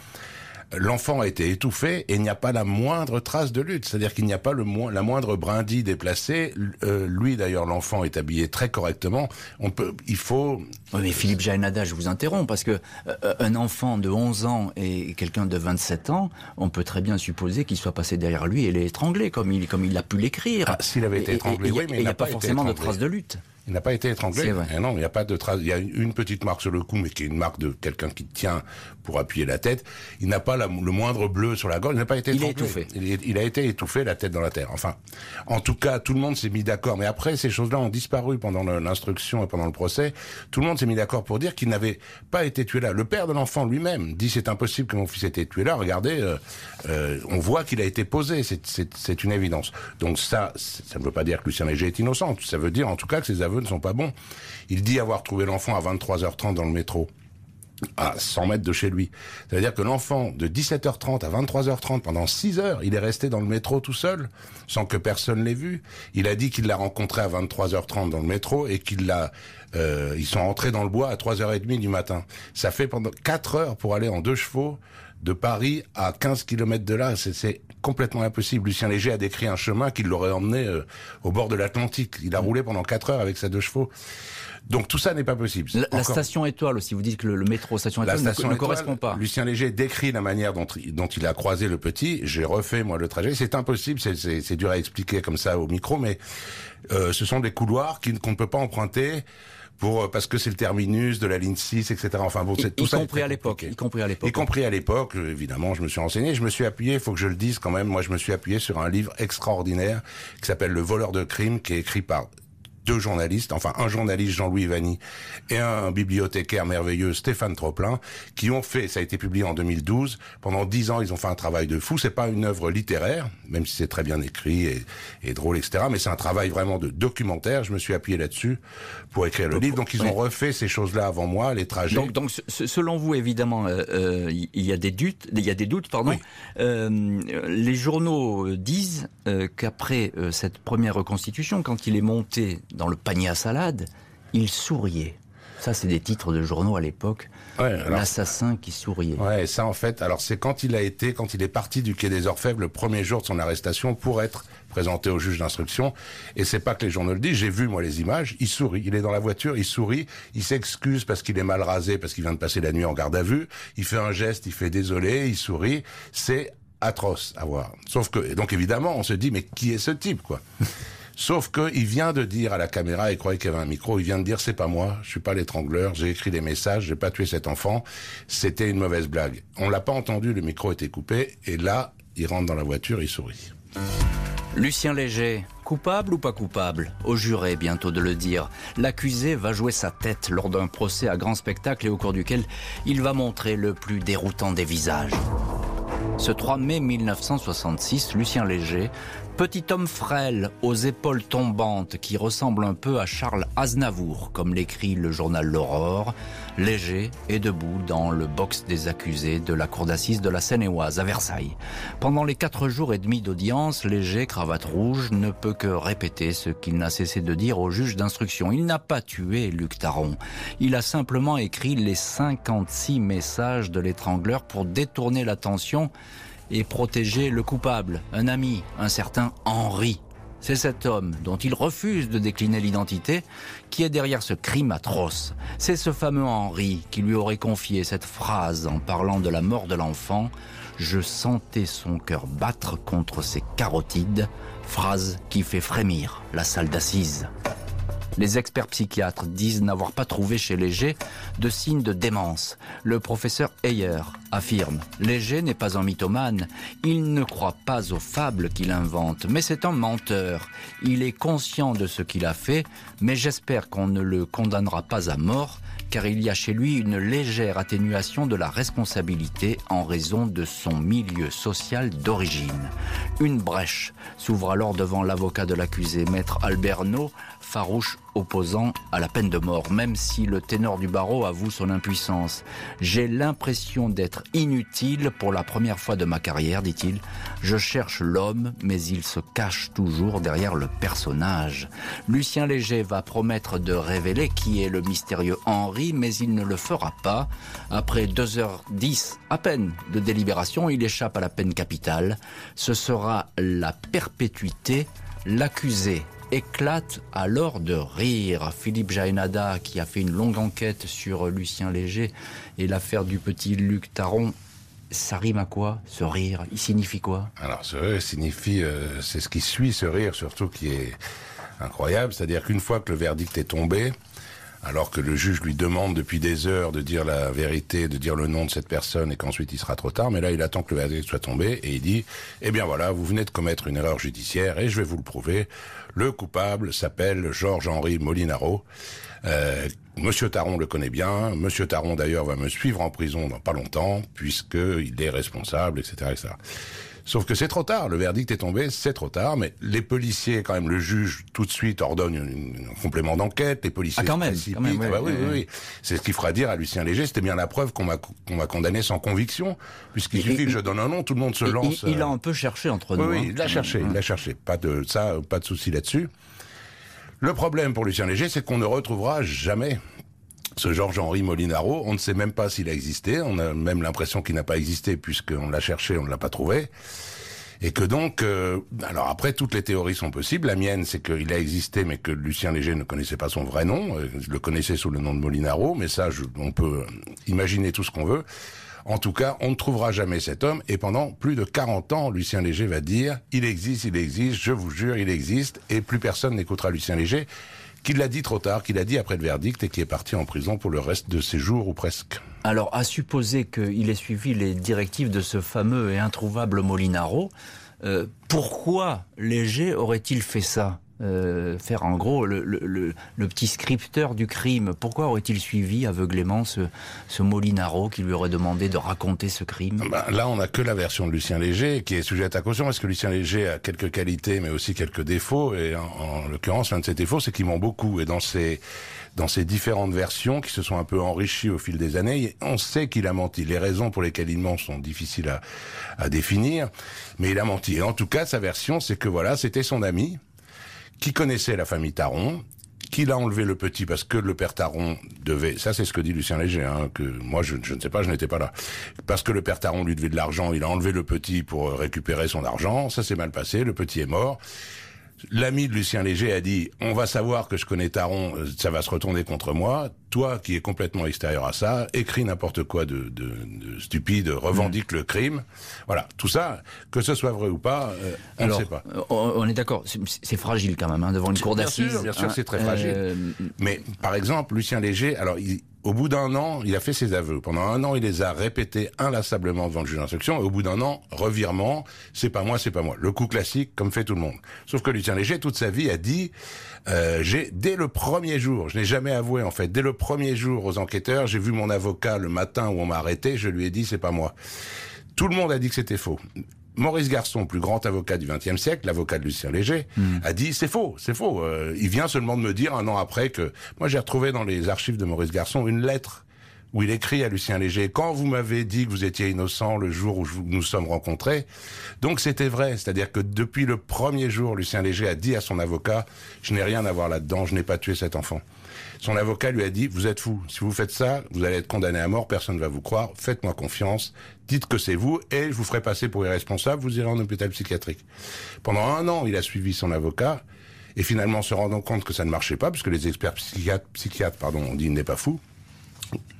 l'enfant a été étouffé et il n'y a pas la moindre trace de lutte. C'est-à-dire qu'il n'y a pas le la moindre brindille déplacée. Euh, lui, d'ailleurs, l'enfant est habillé très correctement. On peut, il faut. mais Philippe Jaénada, je vous interromps parce que euh, un enfant de 11 ans et quelqu'un de 27 ans, on peut très bien supposer qu'il soit passé derrière lui et comme il comme il a pu l'écrire. Ah, S'il avait été étranglé, oui, mais il n'y a, pas, forcément de trace de lutte. Il n'a pas été étranglé. Eh non, il n'y a pas de trace. Il y a une petite marque sur le cou, mais qui est une marque de quelqu'un qui tient pour appuyer la tête. Il n'a pas le moindre bleu sur la gorge. Il n'a pas été il étouffé. Il, il, a été étouffé, la tête dans la terre. Enfin, en tout cas, tout le monde s'est mis d'accord. Mais après, ces choses-là ont disparu pendant l'instruction et pendant le procès. Tout le monde s'est mis d'accord pour dire qu'il n'avait pas été tué là. Le père de l'enfant lui-même dit c'est impossible que mon fils ait été tué là. Regardez, euh, euh, on voit qu'il a été posé. C'est une évidence. Donc ça, ça ne veut pas dire que Lucien Léger est innocent. Ça veut dire en tout cas que ses aveux ne sont pas bons. Il dit avoir trouvé l'enfant à 23h30 dans le métro à 100 mètres de chez lui. C'est-à-dire que l'enfant, de 17h30 à 23h30, pendant 6 heures, il est resté dans le métro tout seul, sans que personne l'ait vu. Il a dit qu'il l'a rencontré à 23h30 dans le métro et qu'il l'a... Euh, ils sont entrés dans le bois à 3h30 du matin. Ça fait pendant 4 heures pour aller en deux chevaux de Paris à 15 km de là. C'est complètement impossible. Lucien Léger a décrit un chemin qui l'aurait emmené euh, au bord de l'Atlantique. Il a roulé pendant 4 heures avec ses deux chevaux. Donc tout ça n'est pas possible. La, station étoile aussi, vous dites que le, métro station étoile ne, correspond pas. Lucien Léger décrit la manière dont, dont il a croisé le petit. J'ai refait moi le trajet. C'est impossible, c'est dur à expliquer comme ça au micro, mais euh, ce sont des couloirs qu'on ne peut pas emprunter pour euh, parce que c'est le terminus de la ligne 6, etc. Enfin bon, c'est tout y ça. Compris à l'époque. Y compris à l'époque. Y compris à l'époque, évidemment, je me suis renseigné. Je me suis appuyé, il faut que je le dise quand même. Moi, je me suis appuyé sur un livre extraordinaire qui s'appelle Le voleur de crime, qui est écrit par deux journalistes, enfin un journaliste Jean-Louis Vanny et un bibliothécaire merveilleux Stéphane Troplin, qui ont fait, ça a été publié en 2012, pendant dix ans ils ont fait un travail de fou. C'est pas une œuvre littéraire, même si c'est très bien écrit et, et drôle, etc. Mais c'est un travail vraiment de documentaire. Je me suis appuyé là-dessus pour écrire le livre. Donc ils ont refait ces choses-là avant moi, les trajets. Donc, donc selon vous, évidemment, euh, euh, il y a des doutes, il y a des doutes, pardon. Euh, les journaux disent qu'après cette première reconstitution, quand il est monté dans le panier à salade, il souriait. Ça, c'est des titres de journaux à l'époque. L'assassin qui souriait. Ouais, ça en fait, alors c'est quand il a été, quand il est parti du quai des Orfèvres le premier jour de son arrestation pour être présenté au juge d'instruction. Et c'est pas que les journaux le disent. J'ai vu moi les images. Il sourit. Il est dans la voiture. Il sourit. Il s'excuse parce qu'il est mal rasé, parce qu'il vient de passer la nuit en garde à vue. Il fait un geste. Il fait désolé. Il sourit. C'est atroce à voir. Sauf que, donc évidemment, on se dit mais qui est ce type quoi? Sauf qu'il vient de dire à la caméra, il croyait qu'il y avait un micro, il vient de dire c'est pas moi, je suis pas l'étrangleur, j'ai écrit des messages, j'ai pas tué cet enfant, c'était une mauvaise blague. On l'a pas entendu, le micro était coupé, et là, il rentre dans la voiture, il sourit. Lucien Léger, coupable ou pas coupable? Au juré bientôt de le dire. L'accusé va jouer sa tête lors d'un procès à grand spectacle et au cours duquel il va montrer le plus déroutant des visages. Ce 3 mai 1966, Lucien Léger Petit homme frêle, aux épaules tombantes, qui ressemble un peu à Charles Aznavour, comme l'écrit le journal L'Aurore, léger et debout dans le box des accusés de la cour d'assises de la Seine-et-Oise à Versailles. Pendant les quatre jours et demi d'audience, Léger, cravate rouge, ne peut que répéter ce qu'il n'a cessé de dire au juge d'instruction. Il n'a pas tué Luc Taron. Il a simplement écrit les 56 messages de l'étrangleur pour détourner l'attention et protéger le coupable, un ami, un certain Henri. C'est cet homme, dont il refuse de décliner l'identité, qui est derrière ce crime atroce. C'est ce fameux Henri qui lui aurait confié cette phrase en parlant de la mort de l'enfant. Je sentais son cœur battre contre ses carotides, phrase qui fait frémir la salle d'assises. Les experts psychiatres disent n'avoir pas trouvé chez Léger de signes de démence. Le professeur Heyer affirme Léger n'est pas un mythomane, il ne croit pas aux fables qu'il invente, mais c'est un menteur. Il est conscient de ce qu'il a fait, mais j'espère qu'on ne le condamnera pas à mort, car il y a chez lui une légère atténuation de la responsabilité en raison de son milieu social d'origine. Une brèche s'ouvre alors devant l'avocat de l'accusé, maître Alberno, farouche opposant à la peine de mort, même si le ténor du barreau avoue son impuissance. J'ai l'impression d'être inutile pour la première fois de ma carrière, dit-il. Je cherche l'homme, mais il se cache toujours derrière le personnage. Lucien Léger va promettre de révéler qui est le mystérieux Henri, mais il ne le fera pas. Après 2h10 à peine de délibération, il échappe à la peine capitale. Ce sera la perpétuité. L'accusé éclate alors de rire. Philippe Jaénada, qui a fait une longue enquête sur Lucien Léger et l'affaire du petit Luc Taron, ça rime à quoi Ce rire, il signifie quoi? Alors ce rire signifie, euh, c'est ce qui suit ce rire surtout qui est incroyable, c'est-à-dire qu'une fois que le verdict est tombé, alors que le juge lui demande depuis des heures de dire la vérité, de dire le nom de cette personne et qu'ensuite il sera trop tard, mais là il attend que le verdict soit tombé et il dit, eh bien voilà, vous venez de commettre une erreur judiciaire et je vais vous le prouver. Le coupable s'appelle Georges-Henri Molinaro. Euh, Monsieur Taron le connaît bien. Monsieur Taron d'ailleurs va me suivre en prison dans pas longtemps puisqu'il est responsable, etc., etc. Sauf que c'est trop tard, le verdict est tombé, c'est trop tard, mais les policiers, quand même, le juge tout de suite ordonne un complément d'enquête, les policiers ah, quand même, quand même ah bah oui, oui, oui. C'est ce qu'il fera dire à Lucien Léger, c'était bien la preuve qu'on m'a qu'on m'a condamné sans conviction, puisqu'il suffit que je donne un nom, tout le monde se lance. Il, il, a un peu cherché entre nous. Oui, hein. il l'a cherché, il l'a cherché. Pas de ça, pas de souci là-dessus. Le problème pour Lucien Léger, c'est qu'on ne retrouvera jamais ce Georges-Henri Molinaro, on ne sait même pas s'il a existé, on a même l'impression qu'il n'a pas existé puisqu'on l'a cherché, on ne l'a pas trouvé. Et que donc, euh, alors après, toutes les théories sont possibles. La mienne, c'est qu'il a existé, mais que Lucien Léger ne connaissait pas son vrai nom. Euh, Je le connaissais sous le nom de Molinaro, mais ça, je, on peut imaginer tout ce qu'on veut. En tout cas, on ne trouvera jamais cet homme. Et pendant plus de 40 ans, Lucien Léger va dire, il existe, il existe, je vous jure, il existe. Et plus personne n'écoutera Lucien Léger, qui l'a dit trop tard, qui l'a dit après le verdict et qui est parti en prison pour le reste de ses jours ou presque. Alors, à supposer qu'il ait suivi les directives de ce fameux et introuvable Molinaro, euh, pourquoi Léger aurait-il fait ça? Euh, faire en gros le, le, le, le, petit scripteur du crime. Pourquoi aurait-il suivi aveuglément ce, ce, Molinaro qui lui aurait demandé de raconter ce crime? Ben, Là, on n'a que la version de Lucien Léger qui est sujette à caution parce que Lucien Léger a quelques qualités mais aussi quelques défauts? Et en, en l'occurrence, l'un de ses défauts, c'est qu'il ment beaucoup et dans ses dans ces différentes versions qui se sont un peu enrichies au fil des années, on sait qu'il a menti. Les raisons pour lesquelles il ment sont difficiles à, à définir, mais il a menti. Et en tout cas, sa version, c'est que voilà, c'était son ami qui connaissait la famille Taron, qu'il a enlevé le petit parce que le père Taron devait, ça c'est ce que dit Lucien Léger, hein, que moi je, je, ne sais pas, je n'étais pas là, parce que le père Taron lui devait de l'argent, il a enlevé le petit pour récupérer son argent, ça s'est mal passé, le petit est mort. L'ami de Lucien Léger a dit on va savoir que je connais Taron, ça va se retourner contre moi. Toi qui es complètement extérieur à ça, écris n'importe quoi de, de, de, stupide, revendique mmh. le crime. Voilà, tout ça, que ce soit vrai ou pas, euh, on Alors, ne sait pas. On est d'accord, c'est fragile quand même hein, devant une cour d'assises. Bien sûr, bien sûr, hein, c'est très fragile. euh, Mais par exemple, Lucien Léger, alors il, au bout d'un an, il a fait ses aveux. Pendant un an, il les a répétés inlassablement devant le juge d'instruction. Et au bout d'un an, revirement, c'est pas moi, c'est pas moi. Le coup classique, comme fait tout le monde. Sauf que Lucien Léger, toute sa vie, a dit, euh, j'ai dès le premier jour, je n'ai jamais avoué en fait, dès le premier jour aux enquêteurs, j'ai vu mon avocat le matin où on m'a arrêté, je lui ai dit, c'est pas moi. Tout le monde a dit que c'était faux. Maurice Garçon, plus grand avocat du XXe siècle, l'avocat de Lucien Léger, mm. a dit c'est faux, c'est faux. Euh, il vient seulement de me dire un an après que moi j'ai retrouvé dans les archives de Maurice Garçon une lettre où il écrit à Lucien Léger quand vous m'avez dit que vous étiez innocent le jour où nous nous sommes rencontrés. Donc c'était vrai, c'est-à-dire que depuis le premier jour, Lucien Léger a dit à son avocat je n'ai rien à voir là-dedans, je n'ai pas tué cet enfant. Son avocat lui a dit vous êtes fou, si vous faites ça, vous allez être condamné à mort, personne ne va vous croire, faites-moi confiance, dites que c'est vous et je vous ferai passer pour irresponsable, vous irez en hôpital psychiatrique. Pendant un an, il a suivi son avocat et finalement se rendant compte que ça ne marchait pas, puisque les experts psychiatres, psychiatres pardon, ont dit il n'est pas fou,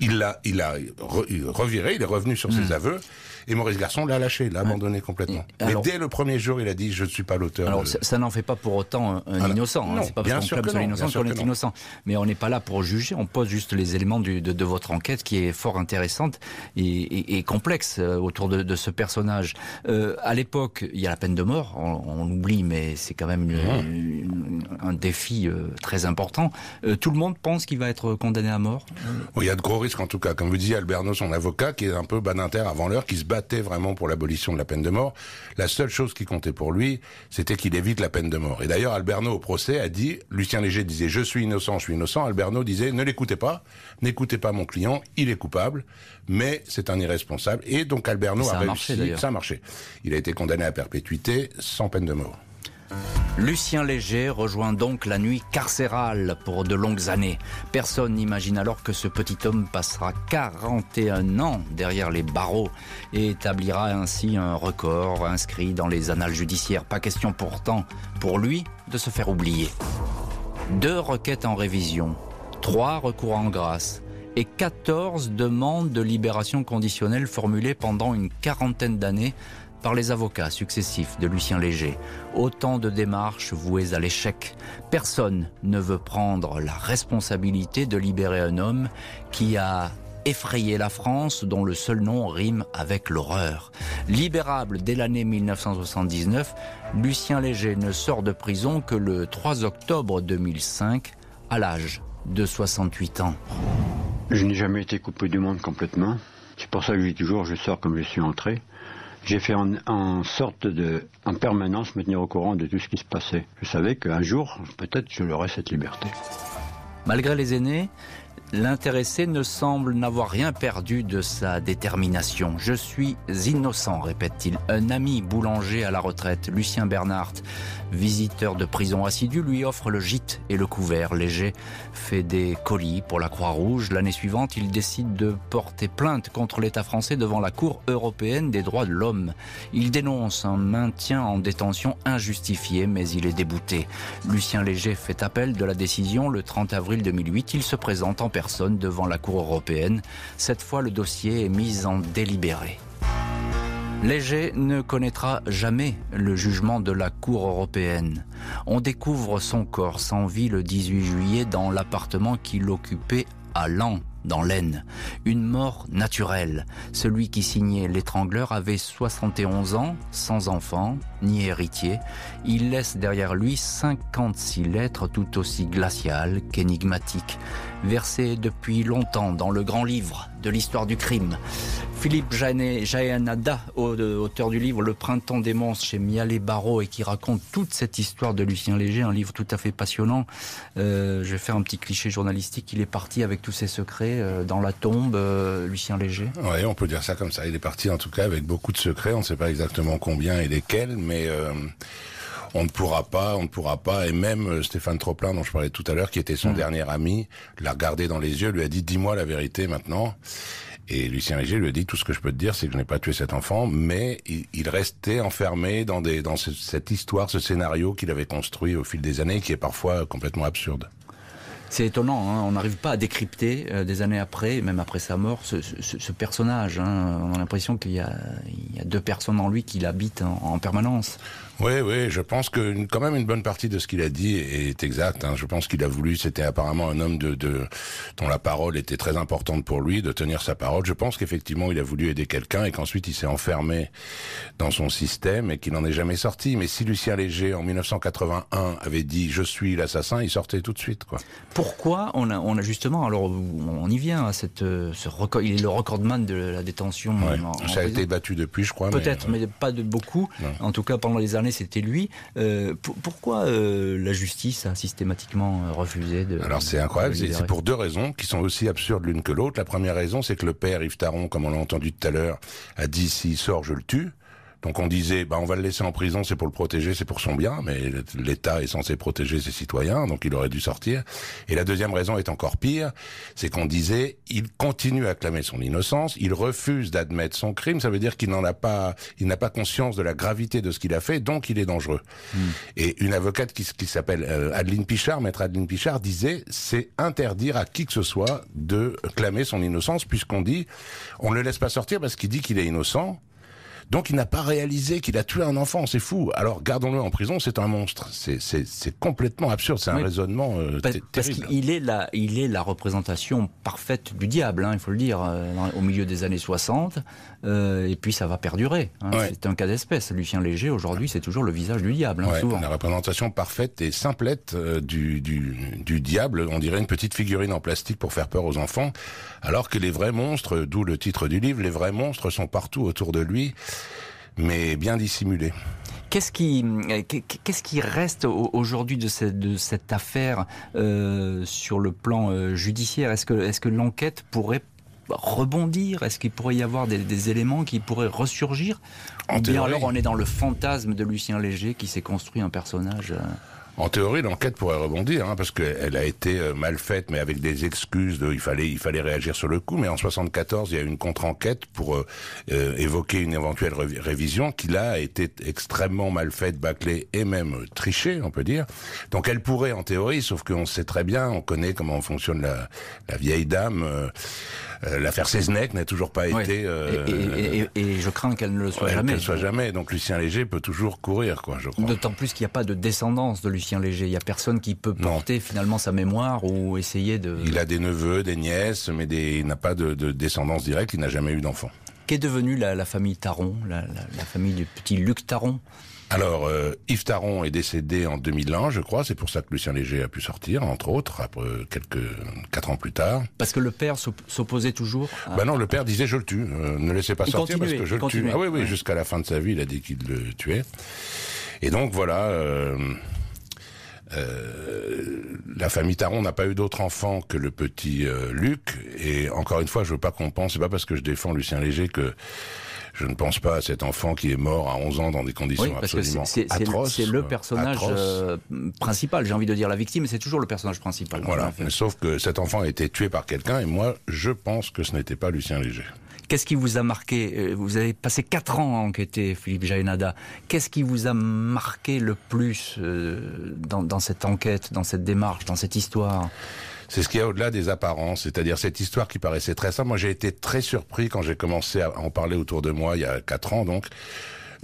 il l'a, il a reviré, il est revenu sur ses hmm. aveux. Et Maurice Garçon l'a lâché, l'a abandonné complètement. Mais dès le premier jour, il a dit je ne suis pas l'auteur. Alors ça, n'en fait pas pour autant un, innocent. Hein. C'est pas parce qu'on clame l'innocent qu'on est innocent. Mais on n'est pas là pour juger. On pose juste les éléments du, de, de, votre enquête qui est fort intéressante et, et, et complexe euh, autour de, de ce personnage. Euh, à l'époque, il y a la peine de mort. On, on l'oublie, mais c'est quand même une, un défi euh, très important. Euh, tout le monde pense qu'il va être condamné à mort. il y a de gros risques en tout cas. Comme vous disiez, Alberno, son avocat, qui est un peu baninter avant l'heure, qui se bat battait vraiment pour l'abolition de la peine de mort. La seule chose qui comptait pour lui, c'était qu'il évite la peine de mort. Et d'ailleurs, Alberno au procès a dit, Lucien Léger disait je suis innocent, je suis innocent. Alberno disait ne l'écoutez pas, n'écoutez pas mon client, il est coupable, mais c'est un irresponsable. Et donc Alberno a, réussi, ça a marché. Il a été condamné à perpétuité sans peine de mort. Lucien Léger rejoint donc la nuit carcérale pour de longues années. Personne n'imagine alors que ce petit homme passera 41 ans derrière les barreaux et établira ainsi un record inscrit dans les annales judiciaires. Pas question pourtant pour lui de se faire oublier. Deux requêtes en révision, trois recours en grâce et 14 demandes de libération conditionnelle formulées pendant une quarantaine d'années par les avocats successifs de Lucien Léger. Autant de démarches vouées à l'échec. Personne ne veut prendre la responsabilité de libérer un homme qui a effrayé la France dont le seul nom rime avec l'horreur. Libérable dès l'année 1979, Lucien Léger ne sort de prison que le 3 octobre 2005 à l'âge de 68 ans. Je n'ai jamais été coupé du monde complètement. C'est pour ça que je dis toujours je sors comme je suis entré j'ai fait en, sorte de, en permanence, me tenir au courant de tout ce qui se passait. Je savais qu'un jour, peut-être, je l'aurais cette liberté. Malgré les aînés, L'intéressé ne semble n'avoir rien perdu de sa détermination. Je suis innocent, répète-t-il. Un ami boulanger à la retraite, Lucien Bernhardt, visiteur de prison assidu, lui offre le gîte et le couvert. Léger fait des colis pour la Croix-Rouge. L'année suivante, il décide de porter plainte contre l'État français devant la Cour européenne des droits de l'homme. Il dénonce un maintien en détention injustifié, mais il est débouté. Lucien Léger fait appel de la décision le 30 avril 2008. Il se présente en devant la Cour européenne. Cette fois, le dossier est mis en délibéré. Léger ne connaîtra jamais le jugement de la Cour européenne. On découvre son corps sans vie le 18 juillet dans l'appartement qu'il occupait à Lens dans l'Aisne. Une mort naturelle. Celui qui signait l'étrangleur avait 71 ans, sans enfant, ni héritier. Il laisse derrière lui 56 lettres tout aussi glaciales qu'énigmatiques, versées depuis longtemps dans le grand livre de l'histoire du crime. Philippe Jayanada, auteur du livre Le printemps des monstres chez Mialet Barreau et qui raconte toute cette histoire de Lucien Léger, un livre tout à fait passionnant. Euh, je vais faire un petit cliché journalistique. Il est parti avec tous ses secrets euh, dans la tombe, euh, Lucien Léger. Oui, on peut dire ça comme ça. Il est parti en tout cas avec beaucoup de secrets. On ne sait pas exactement combien et lesquels, mais on ne pourra pas, on ne pourra pas. Et même Stéphane Troplin, dont je parlais tout à l'heure, qui était son mmh. dernier ami, l'a regardé dans les yeux, lui a dit "Dis-moi la vérité maintenant." Et Lucien Léger lui a dit tout ce que je peux te dire, c'est que je n'ai pas tué cet enfant, mais il, restait enfermé dans, des, dans cette histoire, ce scénario qu'il avait construit au fil des années, qui est parfois complètement absurde. C'est étonnant, hein. on n'arrive pas à décrypter euh, des années après, même après sa mort, ce, ce, ce personnage. Hein. On a l'impression qu'il y, y, a deux personnes en lui qui l'habitent en, en permanence. Oui, oui, je pense que quand même une bonne partie de ce qu'il a dit est exact. Hein. Je pense qu'il a voulu, c'était apparemment un homme de, de, dont la parole était très importante pour lui, de tenir sa parole. Je pense qu'effectivement, il a voulu aider quelqu'un et qu'ensuite il s'est enfermé dans son système et qu'il n'en est jamais sorti. Mais si Lucien Léger, en 1981, avait dit « je suis l'assassin », il sortait tout de suite. quoi. Pourquoi on a, on a justement, alors on y vient à cette, ce record, il est le recordman de la détention. ça a été battu depuis, je crois. Peut-être, mais, pas de beaucoup. En tout cas, pendant les années c'était lui. Euh, pourquoi euh, la justice a systématiquement euh, refusé de... Alors c'est incroyable, c'est pour deux raisons qui sont aussi absurdes l'une que l'autre. La première raison, c'est que le père Yves Taron, comme on l'a entendu tout à l'heure, a dit s'il sort, je le tue. Donc on disait, bah on va le laisser en prison, c'est pour le protéger, c'est pour son bien, mais l'État est censé protéger ses citoyens, donc il aurait dû sortir. Et la deuxième raison est encore pire, c'est qu'on disait, il continue à clamer son innocence, il refuse d'admettre son crime, ça veut dire qu'il n'en a pas, il n'a pas conscience de la gravité de ce qu'il a fait, donc il est dangereux. Hmm. Et une avocate qui, qui s'appelle euh, Adeline Pichard, maître Adeline Pichard, disait, c'est interdire à qui que ce soit de clamer son innocence, puisqu'on dit, on ne le laisse pas sortir parce qu'il dit qu'il est innocent, donc il n'a pas réalisé qu'il a tué un enfant, c'est fou. Alors gardons-le en prison, c'est un monstre. C'est complètement absurde, c'est un raisonnement euh, parce, parce qu'il est la, il est la représentation parfaite du diable, hein, il faut le dire, euh, au milieu des années 60. Euh, et puis ça va perdurer. Hein. C'est un cas d'espèce. Lucien Léger, aujourd'hui, c'est toujours le visage du diable, hein, souvent. La représentation parfaite et simplette euh, du, du, du, diable, on dirait une petite figurine en plastique pour faire peur aux enfants, alors que les vrais monstres, d'où le titre du livre, les vrais monstres sont partout autour de lui, mais bien dissimulés. Qu'est-ce qui, qu'est-ce qui reste aujourd'hui de cette, de cette affaire euh, sur le plan euh, judiciaire? Est-ce que, est-ce que l'enquête pourrait rebondir? Est-ce qu'il pourrait y avoir des, éléments qui pourraient ressurgir? Ou bien alors on est dans le fantasme de Lucien Léger qui s'est construit un personnage euh, en théorie, l'enquête pourrait rebondir, hein, parce qu'elle a été euh, mal faite, mais avec des excuses de il fallait il fallait réagir sur le coup. Mais en 74, il y a eu une contre-enquête pour euh, euh, évoquer une éventuelle révision qui là a été extrêmement mal faite, bâclée et même trichée, on peut dire. Donc elle pourrait en théorie, sauf qu'on sait très bien, on connaît comment fonctionne la vieille dame. L'affaire Seznec n'a toujours pas été. Et, et, je crains qu'elle ne le soit jamais. Qu'elle soit jamais. Donc Lucien Léger peut toujours courir, quoi. Je crois. D'autant plus qu'il n'y a pas de descendance de Lucien Léger. Il n'y a personne qui peut porter finalement sa mémoire ou essayer de... Il a des neveux, des nièces, mais il n'a pas de, descendance directe, il n'a jamais eu d'enfant. Qu'est devenue la, famille Taron, la, famille du petit Luc Taron? Alors, euh, Yves Taron est décédé en 2001, je crois. C'est pour ça que Lucien Léger a pu sortir, entre autres, après quelques quatre ans plus tard. Parce que le père s'opposait toujours. Ben non, le père disait je le tue, euh, ne laissez pas sortir parce que je le tue. Ah oui, oui, jusqu'à la fin de sa vie, il a dit qu'il le tuait. Et donc voilà. Euh, euh, la famille Taron n'a pas eu d'autres enfants que le petit euh, Luc. Et encore une fois, je veux pas qu'on pense, c'est pas parce que je défends Lucien Léger que je ne pense pas à cet enfant qui est mort à 11 ans dans des conditions absolument atroces. C'est le personnage euh, principal, j'ai envie de dire la victime, c'est toujours le personnage principal. Voilà, mais sauf que cet enfant a été tué par quelqu'un et moi, je pense que ce n'était pas Lucien Léger. Qu'est-ce qui vous a marqué euh, Vous avez passé quatre ans à enquêter, Philippe Jaénada. Qu'est-ce qui vous a marqué le plus euh, dans, cette enquête, dans cette démarche, dans cette histoire? C'est ce qu'il y a au-delà des apparences, c'est-à-dire cette histoire qui paraissait très simple. Moi, j'ai été très surpris quand j'ai commencé à en parler autour de moi il y a quatre ans, donc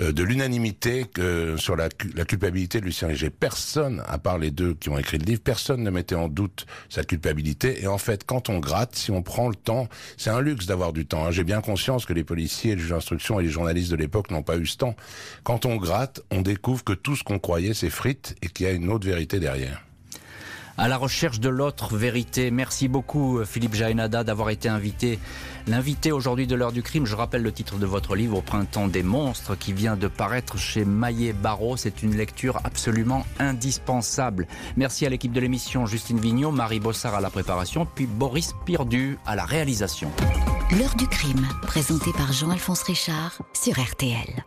euh, de l'unanimité sur la, culpabilité de Lucien Léger. Personne, à part les deux qui ont écrit le livre, personne ne mettait en doute sa culpabilité. Et en fait, quand on gratte, si on prend le temps, c'est un luxe d'avoir du temps. Hein. J'ai bien conscience que les policiers, les juges d'instruction et les journalistes de l'époque n'ont pas eu ce temps. Quand on gratte, on découvre que tout ce qu'on croyait s'effrite et qu'il y a une autre vérité derrière à la recherche de l'autre vérité. Merci beaucoup euh, Philippe Jaénada d'avoir été invité. L'invité aujourd'hui de l'heure du crime, je rappelle le titre de votre livre Au printemps des monstres qui vient de paraître chez Maillet Barreau. C'est une lecture absolument indispensable. Merci à l'équipe de l'émission Justine Vignot, Marie Bossard à la préparation, puis Boris Pirdu à la réalisation. L'heure du crime, présenté par Jean-Alphonse Richard sur RTL.